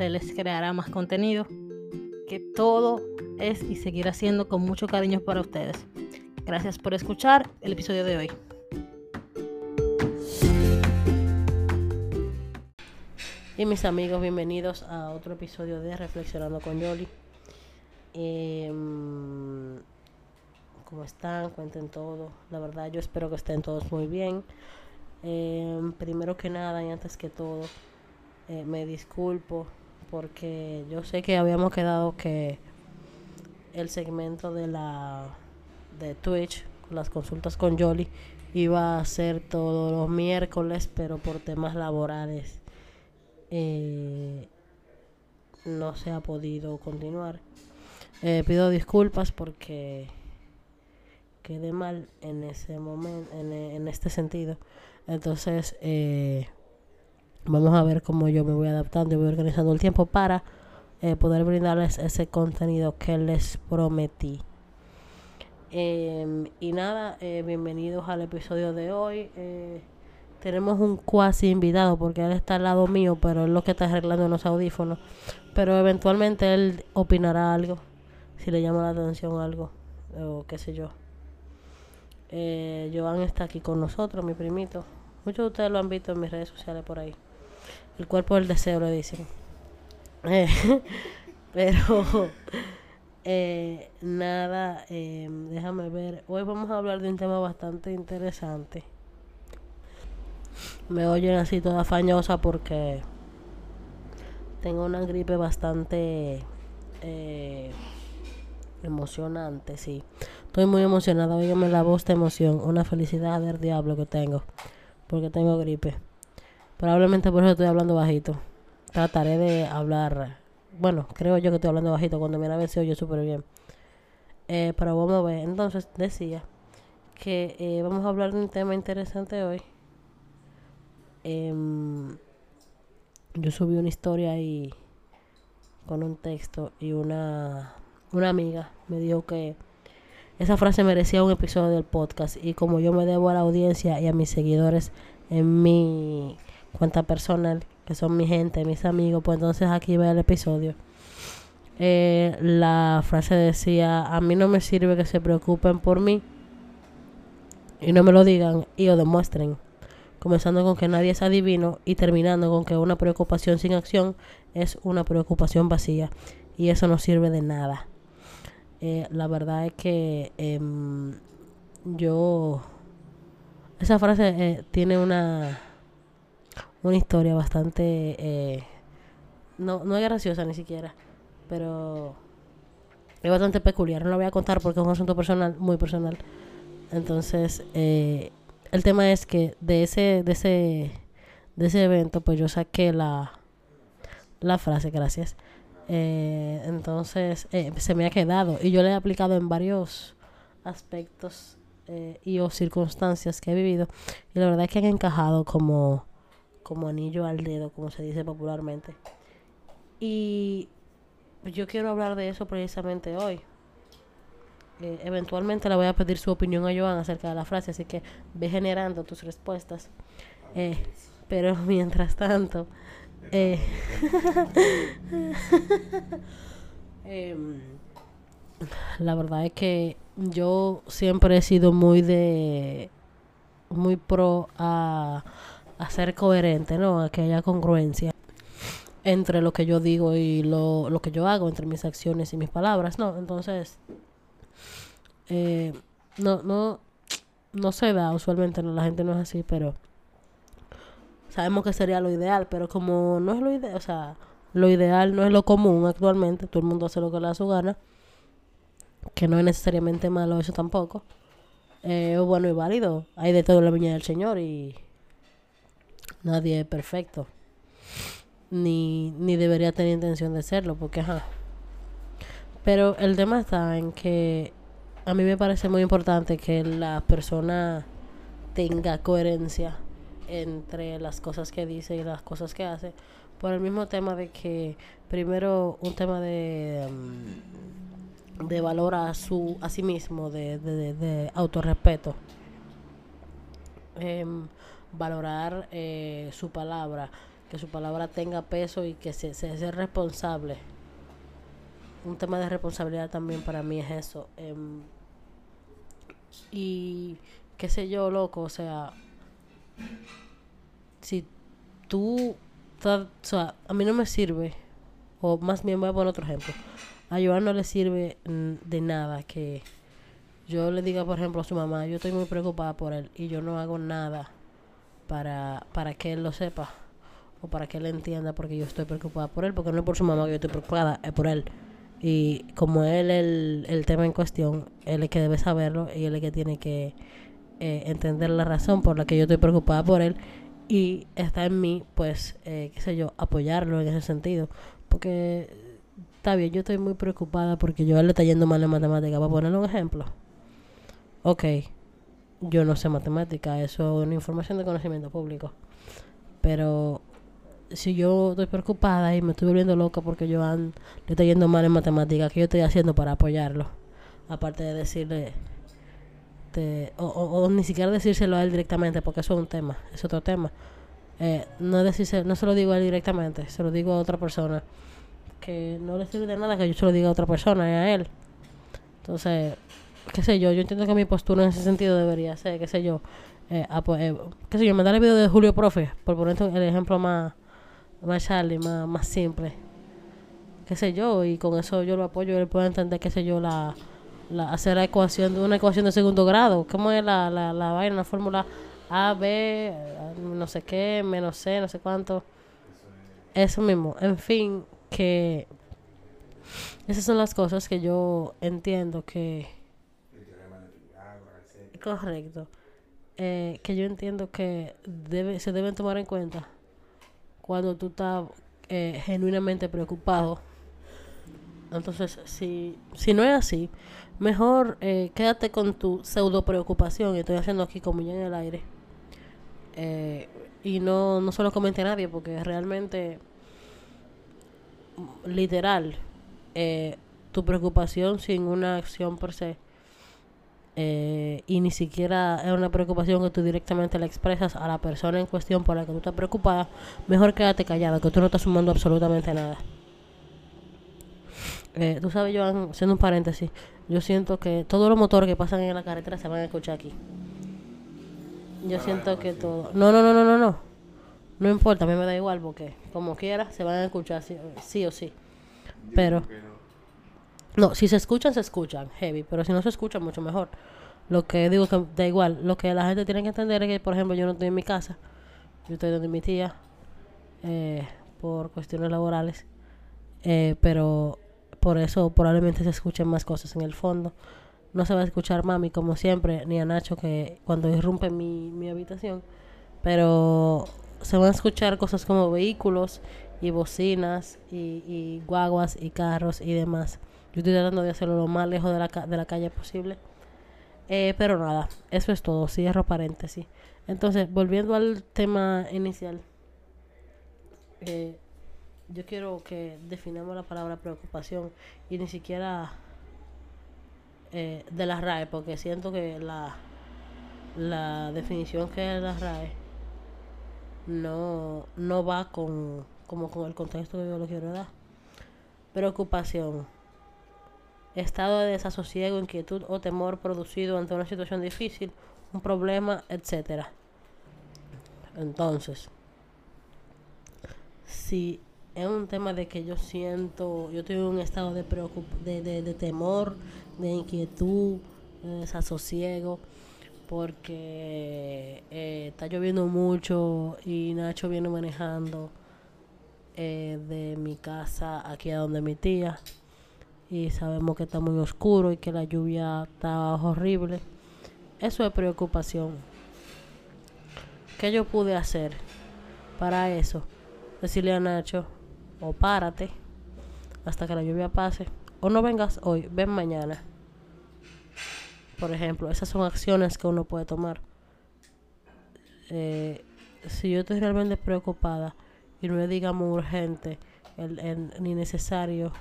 se les creará más contenido, que todo es y seguirá siendo con mucho cariño para ustedes. Gracias por escuchar el episodio de hoy. Y mis amigos, bienvenidos a otro episodio de Reflexionando con Yoli. Em, ¿Cómo están? Cuenten todo. La verdad, yo espero que estén todos muy bien. Em, primero que nada y antes que todo, eh, me disculpo porque yo sé que habíamos quedado que el segmento de la de Twitch, las consultas con Yoli, iba a ser todos los miércoles, pero por temas laborales eh, no se ha podido continuar. Eh, pido disculpas porque quedé mal en ese momento, en, este sentido. Entonces, eh, vamos a ver cómo yo me voy adaptando y voy organizando el tiempo para poder brindarles ese contenido que les prometí. Em, y nada, bienvenidos al episodio de hoy tenemos un cuasi invitado porque él está al lado mío, pero es lo que está arreglando los audífonos. Pero eventualmente él opinará algo, si le llama la atención algo, o qué sé yo. Eh, Joan está aquí con nosotros, mi primito. Muchos de ustedes lo han visto en mis redes sociales por ahí. El cuerpo del deseo, le dicen. Eh, pero, eh, nada, eh, déjame ver. Hoy vamos a hablar de un tema bastante interesante me oyen así toda fañosa porque tengo una gripe bastante eh, emocionante, sí. Estoy muy emocionada, oígame la voz de emoción, una felicidad del diablo que tengo, porque tengo gripe. Probablemente por eso estoy hablando bajito. Trataré de hablar, bueno, creo yo que estoy hablando bajito, cuando me vez se oye súper bien. Eh, pero vamos a ver, entonces decía que eh, vamos a hablar de un tema interesante hoy Em, yo subí una historia ahí con un texto y una, una amiga me dijo que esa frase merecía un episodio del podcast y como yo me debo a la audiencia y a mis seguidores en mi cuenta personal, que son mi gente, mis amigos, pues entonces aquí va el episodio. Eh, la frase decía, a mí no me sirve que se preocupen por mí y no me lo digan y lo demuestren comenzando con que nadie es adivino y terminando con que una preocupación sin acción es una preocupación vacía y eso no sirve de nada. Eh, la verdad es que em, yo esa frase eh, tiene una una historia bastante eh, no, no es graciosa ni siquiera pero es bastante peculiar. No la voy a contar porque es un asunto personal muy personal. Entonces eh, el tema es que de ese, de ese, de ese evento, pues yo saqué la, la frase, gracias. Eh, entonces eh, se me ha quedado y yo le he aplicado en varios aspectos eh, y o circunstancias que he vivido. Y la verdad es que han encajado como, como anillo al dedo, como se dice popularmente. Y yo quiero hablar de eso precisamente hoy. eh, eventualmente le voy a pedir su opinión a Joan acerca de la frase, así que ve generando tus respuestas. Eh, pero mientras tanto, eh, em, la verdad es que yo siempre he sido muy de muy pro a, a ser coherente, ¿no? A que haya congruencia entre lo que yo digo y lo, lo que yo hago, entre mis acciones y mis palabras, ¿no? Entonces, eh, no, no, no se da, usualmente no, la gente no es así, pero sabemos que sería lo ideal, pero como no es lo ideal, o sea, lo ideal no es lo común actualmente, todo el mundo hace lo que le da su gana, que no es necesariamente malo eso tampoco, eh, bueno y válido, hay de todo en la viña del Señor y nadie es perfecto, ni, ni debería tener intención de serlo, porque ajá. Pero el tema está en que a mí me parece muy importante que la persona tenga coherencia entre las cosas que dice y las cosas que hace por el mismo tema de que primero un tema de mm, de valor a su a sí mismo de, de, de autorrespeto em, valorar eh, su palabra que su palabra tenga peso y que se, se sea responsable. Un tema de responsabilidad también para mí es eso em, y qué sé yo loco o sea si tú, o sea, a mí no me sirve, o más bien voy a poner otro ejemplo, a Joan no le sirve de nada que yo le diga, por ejemplo, a su mamá, yo estoy muy preocupada por él y yo no hago nada para, para que él lo sepa o para que él entienda porque yo estoy preocupada por él, porque no es por su mamá que yo estoy preocupada, es por él. Y como él el, el tema en cuestión, él es que debe saberlo y él es que tiene que eh, entender la razón por la que yo estoy preocupada por él y está en mí, pues, eh, qué sé yo, apoyarlo en ese sentido. Porque está bien, yo estoy muy preocupada porque yo le está yendo mal en matemática. Para ponerle un ejemplo. Ok, yo no sé matemática, eso es una información de conocimiento público. Pero si yo estoy preocupada y me estoy volviendo loca porque yo le está yendo mal en matemática, ¿qué yo estoy haciendo para apoyarlo? Aparte de decirle o, o, ni siquiera decírselo a él directamente, porque eso es un tema, es otro tema. Eh, no, decirse, no se lo digo a él directamente, se lo digo a otra persona. Que no le sirve de nada que yo se lo diga a otra persona y a él. Entonces, qué sé yo, yo entiendo que mi postura en ese sentido debería ser, qué sé yo, eh, eh qué sé yo, mandar el video de Julio Profe, por poner el ejemplo más, más Charlie, más, más simple. Qué sé yo, y con eso yo lo apoyo, él puede entender, qué sé yo, la la, hacer la ecuación de una ecuación de segundo grado. ¿Cómo es la, la, la vaina, la fórmula A, B, no sé qué, menos C, no sé cuánto? Eso mismo. En fin, que esas son las cosas que yo entiendo que... Correcto. Eh, que yo entiendo que debe, se deben tomar en cuenta cuando tú estás eh, genuinamente preocupado. Entonces, si, si no es así, Mejor eh, quédate con tu pseudo preocupación. Estoy haciendo aquí como ya en el aire. Eh, y no, no se lo comente a nadie porque realmente, literal, tu preocupación sin una acción por se y ni siquiera es una preocupación que tú directamente le expresas a la persona en cuestión por la que tú estás preocupada, mejor quédate callado, que tú no estás sumando absolutamente nada. tú sabes, yo haciendo un paréntesis, yo siento que todos los motores que pasan en la carretera se van a escuchar aquí. Yo siento que todo. No, no, no, no, no, no. No importa, a mí me da igual porque como quiera se van a escuchar sí, o sí. Pero. No, si se escuchan, se escuchan, heavy. Pero si no se escuchan, mucho mejor. Lo que digo que da igual. Lo que la gente tiene que entender es que, por ejemplo, yo no estoy en mi casa. Yo estoy donde mi tía. Eh, por cuestiones laborales. Eh, pero por eso probablemente se escuchen más cosas en el fondo. No se va a escuchar mami como siempre, ni a Nacho que cuando irrumpe mi, mi habitación, pero se van a escuchar cosas como vehículos y bocinas y, guaguas y carros y demás. Yo estoy tratando de hacerlo lo más lejos de la, de la calle posible. Eh, pero nada, eso es todo. Cierro paréntesis. Entonces, volviendo al tema inicial. Eh, yo quiero que definamos la palabra preocupación y ni siquiera eh, de la RAE, porque siento que la, la definición que es la RAE no, no va con, como con el contexto que yo lo quiero dar. Preocupación. Estado de desasosiego, inquietud o temor producido ante una situación difícil, un problema, etcétera. Entonces, si es un tema de que yo siento, yo tengo un estado de, de, de, temor, de inquietud, de desasosiego, porque eh, está lloviendo mucho y Nacho viene manejando eh, de mi casa aquí a donde mi tía y sabemos que está muy oscuro y que la lluvia está horrible. Eso es preocupación. ¿Qué yo pude hacer para eso? Decirle a Nacho, o párate hasta que la lluvia pase, o no vengas hoy, ven mañana. Por ejemplo, esas son acciones que uno puede tomar. Eh, si yo estoy realmente preocupada y no es, digamos, urgente ni necesario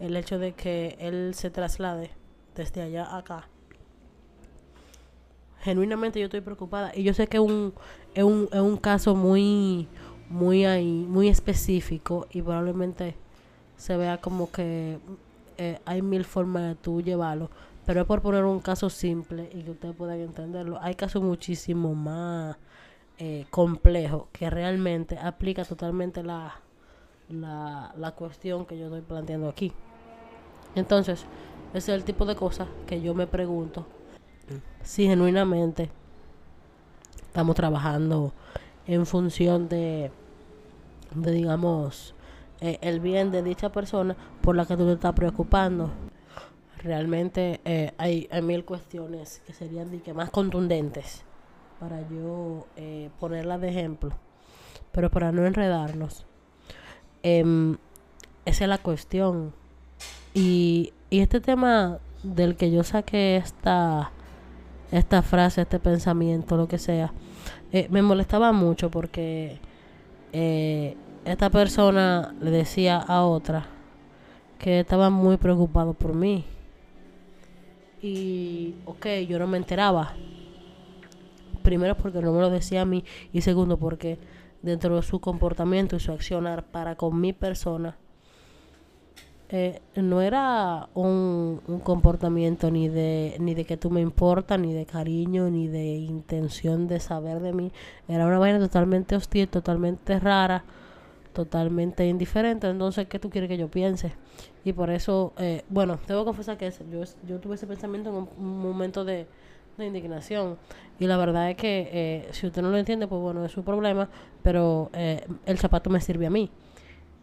el hecho de que él se traslade desde allá acá. Genuinamente yo estoy preocupada y yo sé que un, es, un, es un caso muy muy ahí, muy específico y probablemente se vea como que eh, hay mil formas de tú llevarlo, pero es por poner un caso simple y que ustedes puedan entenderlo. Hay casos muchísimo más eh, complejos que realmente aplica totalmente la, la, la cuestión que yo estoy planteando aquí. Entonces, ese es el tipo de cosas que yo me pregunto si genuinamente estamos trabajando en función de, de digamos, eh, el bien de dicha persona por la que tú te estás preocupando. Realmente eh, hay, mil cuestiones que serían que más contundentes para yo eh, ponerlas de ejemplo. Pero para no enredarnos, em, esa es la cuestión. Y, y este tema del que yo saqué esta, esta frase, este pensamiento, lo que sea, eh, me molestaba mucho porque eh, esta persona le decía a otra que estaba muy preocupado por mí. Y, ok, yo no me enteraba. Primero porque no me lo decía a mí y segundo porque dentro de su comportamiento y su accionar para con mi persona, eh, no era un, comportamiento ni de, ni de que tú me importas, ni de cariño, ni de intención de saber de mí. Era una vaina totalmente hostil, totalmente rara, totalmente indiferente. Entonces, ¿qué tú quieres que yo piense? Y por eso, eh, bueno, tengo que confesar que yo, yo tuve ese pensamiento en un, momento de, de, indignación. Y la verdad es que eh, si usted no lo entiende, pues bueno, es su problema, pero eh, el zapato me sirve a mí.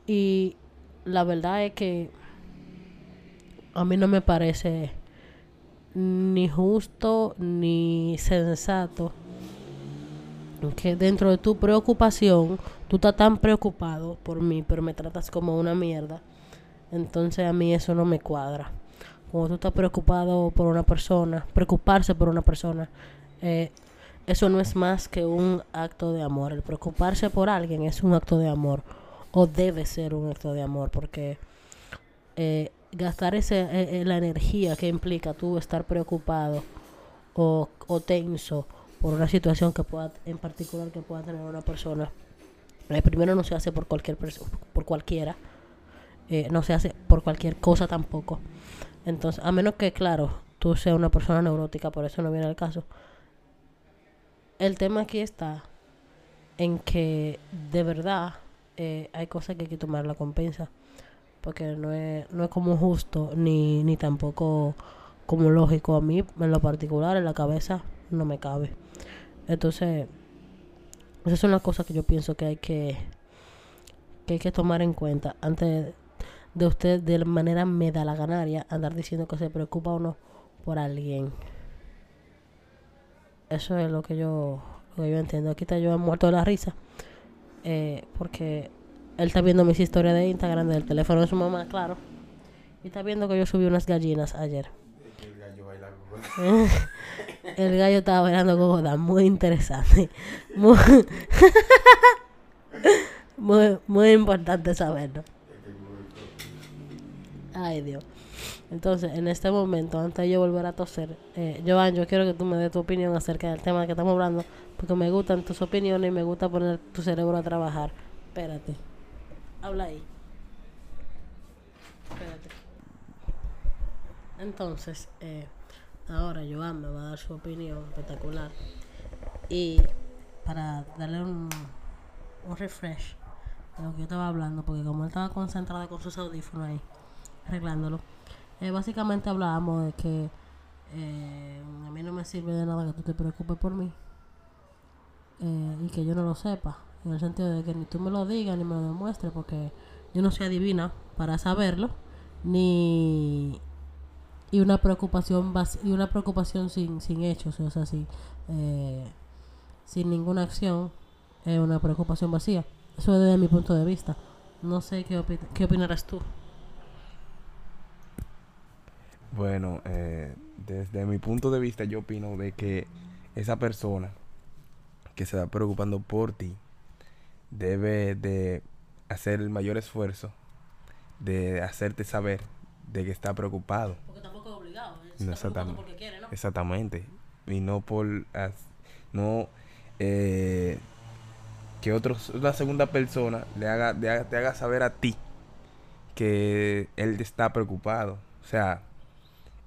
Y la verdad es que a mí no me parece ni justo ni sensato que dentro de tu preocupación tú estás tan preocupado por mí, pero me tratas como una mierda. Entonces a mí eso no me cuadra. Cuando tú estás preocupado por una persona, preocuparse por una persona, eh, eso no es más que un acto de amor. El preocuparse por alguien es un acto de amor o debe ser un acto de amor porque eh, gastar ese, eh, eh, la energía que implica tú estar preocupado o, tenso por una situación que pueda en particular que pueda tener una persona primero no se hace por cualquier por cualquiera no se hace por cualquier cosa tampoco entonces a menos que claro tú seas una persona neurótica por eso no viene al caso el tema aquí está en que de verdad eh, hay cosas que hay que tomar la compensa. Porque no es, no es como justo ni, ni tampoco como lógico. A mí, en lo particular, en la cabeza, no me cabe. Entonces, esas son las cosas que yo pienso que hay que, que hay que tomar en cuenta antes de usted de manera me da la ganaria andar diciendo que se preocupa o no por alguien. Eso es lo que yo, lo que yo entiendo. Aquí está yo muerto de la risa eh, porque él está viendo mis historias de Instagram del teléfono de su mamá, claro. Y está viendo que yo subí unas gallinas ayer. El gallo estaba bailando con muy interesante. Muy, muy, muy importante saberlo. Ay, Dios. Entonces, en este momento, antes de yo volver a toser, eh, Joan, yo quiero que tú me des tu opinión acerca del tema que estamos hablando, porque me gustan tus opiniones y me gusta poner tu cerebro a trabajar. Espérate. Habla ahí. Espérate. Entonces, eh, ahora Joan me va a dar su opinión espectacular. Y para darle un, un refresh de lo que yo estaba hablando, porque como él estaba concentrado con sus audífonos ahí, arreglándolo, eh, básicamente hablábamos de que eh, a mí no me sirve de nada que tú te preocupes por mí eh, y que yo no lo sepa, en el sentido de que ni tú me lo digas ni me lo demuestres, porque yo no soy adivina para saberlo, ni y una preocupación y una preocupación sin, sin hechos, o sea, sin, eh, sin ninguna acción, es una preocupación vacía. Eso es desde mi punto de vista. No sé qué, opi- qué opinarás tú. Bueno, eh, desde mi punto de vista yo opino de que esa persona que se está preocupando por ti debe de hacer el mayor esfuerzo de hacerte saber de que está preocupado. Porque tampoco es obligado, No, exactamente. quiere, ¿no? Exactamente. Y no por no eh, que otros una segunda persona le haga, le haga- te haga saber a ti que él está preocupado. O sea,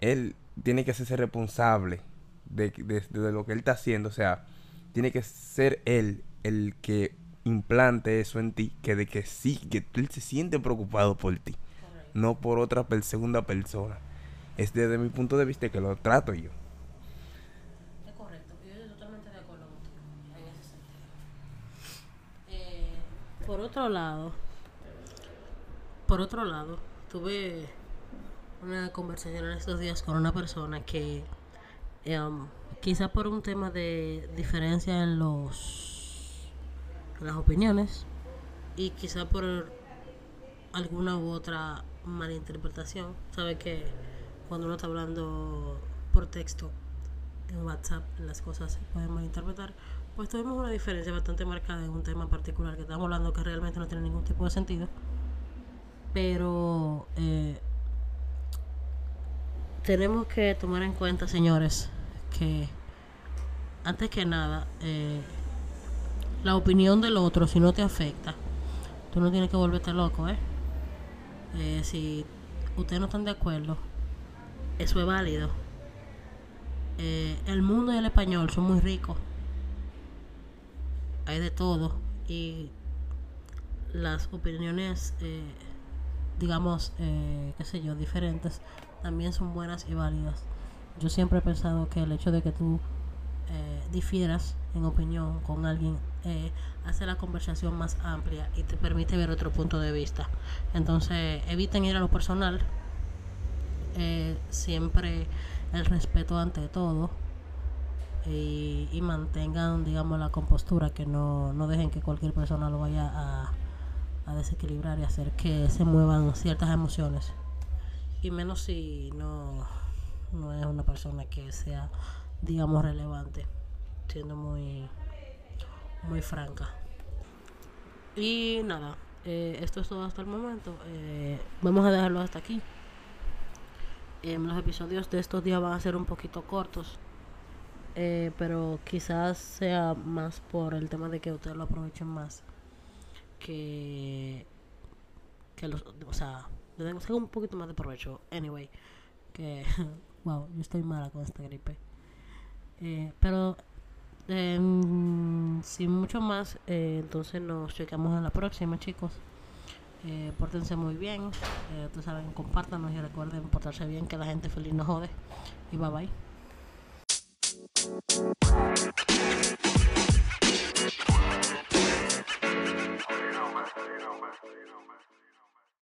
él tiene que hacerse responsable de, de- de lo que él está haciendo. O sea, tiene que ser él el que implante eso en ti, que de que sí, que él se siente preocupado por ti, no por otra per- segunda persona. Es desde mi punto de vista que lo trato yo. Es correcto, yo estoy totalmente de acuerdo contigo en ese sentido. Eh, por otro lado, por otro lado, tuve una conversación en estos días con una persona que em, quizá por un tema de diferencia en los en las opiniones y quizá por alguna u otra malinterpretación, sabe que cuando uno está hablando por texto en WhatsApp las cosas se pueden malinterpretar, pues tuvimos una diferencia bastante marcada en un tema particular que estamos hablando que realmente no tiene ningún tipo de sentido. Pero eh, tenemos que tomar en cuenta, señores, que antes que nada, eh, la opinión del otro, si no te afecta, tú no tienes que volverte loco, ¿eh? Eh, si ustedes no están de acuerdo, eso es válido. Eh, el mundo y el español son muy ricos. Hay de todo. Y las opiniones, digamos, qué sé yo, diferentes, también son buenas y válidas. Yo siempre he pensado que el hecho de que tú eh, difieras en opinión con alguien eh, hace la conversación más amplia y te permite ver otro punto de vista. Entonces, eviten ir a lo personal. Eh, siempre el respeto ante todo y, mantengan, digamos, la compostura, que no, no dejen que cualquier persona lo vaya a desequilibrar y hacer que se muevan ciertas emociones. Y menos si no, no es una persona que sea, digamos, relevante, siendo muy, muy franca. Y nada, eh, esto es todo hasta el momento. Eh, vamos a dejarlo hasta aquí. Em, los episodios de estos días van a ser un poquito cortos. eh, pero quizás sea más por el tema de que ustedes lo aprovechen más. Que. Que los. O sea, le tengo un poquito más de provecho. Anyway, que. Wow, yo estoy mala con esta gripe. Eh, pero. Em, sin mucho más, eh, entonces nos checamos en la próxima, chicos. Eh, pórtense muy bien. Eh, ustedes saben, compártanos y recuerden portarse bien, que la gente feliz no jode. Y bye bye.